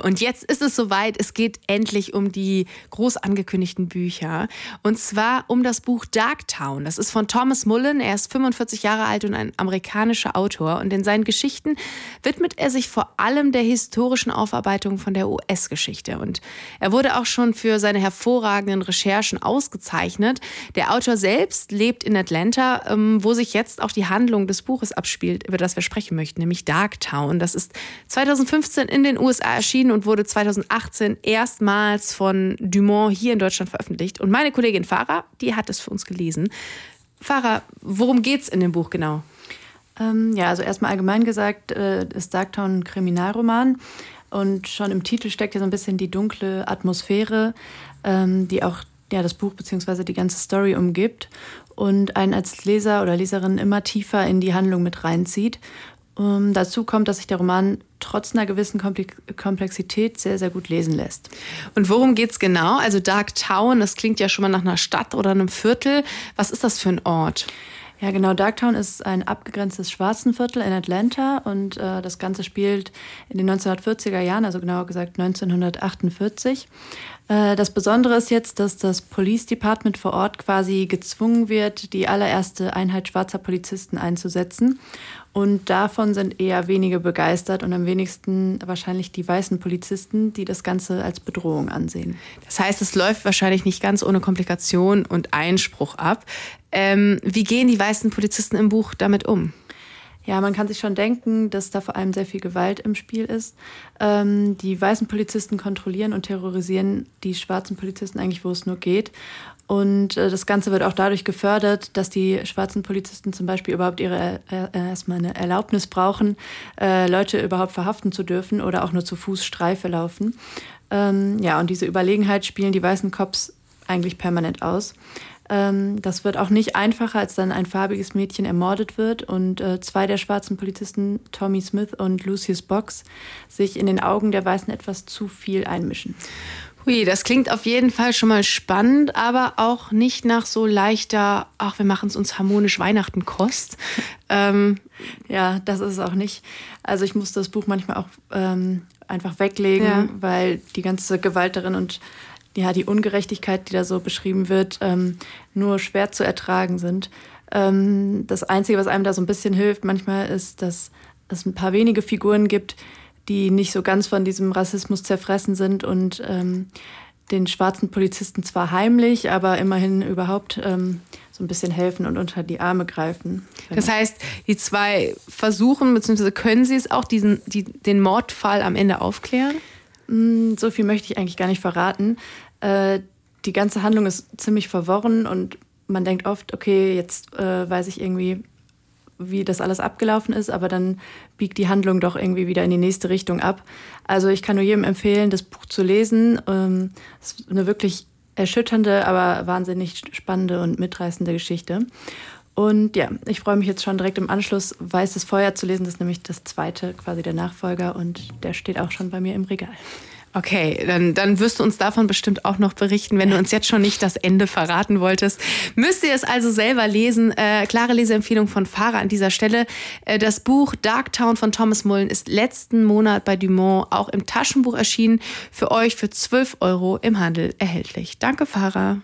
Und jetzt ist es soweit, es geht endlich um die groß angekündigten Bücher. Und zwar um das Buch Darktown. Das ist von Thomas Mullen. Er ist 45 Jahre alt und ein amerikanischer Autor. Und in seinen Geschichten widmet er sich vor allem der historischen Aufarbeitung von der US-Geschichte. Und er wurde auch schon für seine hervorragenden Recherchen ausgezeichnet. Der Autor selbst lebt in Atlanta, ähm, wo sich jetzt auch die Handlung des Buches abspielt, über das wir sprechen möchten, nämlich Darktown. Das ist 2015 in den USA erschienen und wurde 2018 erstmals von Dumont hier in Deutschland veröffentlicht. Und meine Kollegin Farah, die hat es für uns gelesen. Farah, worum geht es in dem Buch genau? Ähm, ja, also erstmal allgemein gesagt äh, ist Darktown ein Kriminalroman. Und schon im Titel steckt ja so ein bisschen die dunkle Atmosphäre, ähm, die auch ja, das Buch bzw. die ganze Story umgibt und einen als Leser oder Leserin immer tiefer in die Handlung mit reinzieht. Um, dazu kommt, dass sich der Roman trotz einer gewissen Komplexität sehr, sehr gut lesen lässt. Und worum geht es genau? Also Dark Town, das klingt ja schon mal nach einer Stadt oder einem Viertel. Was ist das für ein Ort? Ja, genau. Darktown ist ein abgegrenztes Schwarzenviertel in Atlanta und äh, das Ganze spielt in den 1940er Jahren, also genauer gesagt 1948. Äh, das Besondere ist jetzt, dass das Police Department vor Ort quasi gezwungen wird, die allererste Einheit schwarzer Polizisten einzusetzen. Und davon sind eher wenige begeistert und am wenigsten wahrscheinlich die weißen Polizisten, die das Ganze als Bedrohung ansehen. Das heißt, es läuft wahrscheinlich nicht ganz ohne Komplikation und Einspruch ab. Ähm, wie gehen die weißen Polizisten im Buch damit um? Ja, man kann sich schon denken, dass da vor allem sehr viel Gewalt im Spiel ist. Ähm, die weißen Polizisten kontrollieren und terrorisieren die schwarzen Polizisten eigentlich, wo es nur geht. Und äh, das Ganze wird auch dadurch gefördert, dass die schwarzen Polizisten zum Beispiel überhaupt ihre äh, äh, erstmal eine Erlaubnis brauchen, äh, Leute überhaupt verhaften zu dürfen oder auch nur zu Fuß Streife laufen. Ähm, ja, und diese Überlegenheit spielen die weißen Cops eigentlich permanent aus. Ähm, das wird auch nicht einfacher, als dann ein farbiges Mädchen ermordet wird und äh, zwei der schwarzen Polizisten, Tommy Smith und Lucius Box, sich in den Augen der Weißen etwas zu viel einmischen. Hui, das klingt auf jeden Fall schon mal spannend, aber auch nicht nach so leichter, ach, wir machen es uns harmonisch Weihnachten Kost. Ähm, ja, das ist es auch nicht. Also ich muss das Buch manchmal auch ähm, einfach weglegen, ja. weil die ganze Gewalt darin und ja, die Ungerechtigkeit, die da so beschrieben wird, ähm, nur schwer zu ertragen sind. Ähm, das Einzige, was einem da so ein bisschen hilft manchmal, ist, dass es ein paar wenige Figuren gibt, die nicht so ganz von diesem Rassismus zerfressen sind und ähm, den schwarzen Polizisten zwar heimlich, aber immerhin überhaupt ähm, so ein bisschen helfen und unter die Arme greifen. Das heißt, die zwei versuchen, beziehungsweise können sie es auch, diesen, die, den Mordfall am Ende aufklären? Mm, so viel möchte ich eigentlich gar nicht verraten. Äh, die ganze Handlung ist ziemlich verworren und man denkt oft, okay, jetzt äh, weiß ich irgendwie, wie das alles abgelaufen ist, aber dann biegt die Handlung doch irgendwie wieder in die nächste Richtung ab. Also ich kann nur jedem empfehlen, das Buch zu lesen. Ähm, es ist eine wirklich erschütternde, aber wahnsinnig spannende und mitreißende Geschichte. Und ja, ich freue mich jetzt schon direkt im Anschluss Weißes Feuer zu lesen. Das ist nämlich das zweite, quasi der Nachfolger und der steht auch schon bei mir im Regal. Okay, dann, dann wirst du uns davon bestimmt auch noch berichten, wenn du uns jetzt schon nicht das Ende verraten wolltest. Müsst ihr es also selber lesen. Äh, klare Leseempfehlung von Fahrer an dieser Stelle. Äh, das Buch Darktown von Thomas Mullen ist letzten Monat bei Dumont auch im Taschenbuch erschienen. Für euch für 12 Euro im Handel erhältlich. Danke, Fahrer.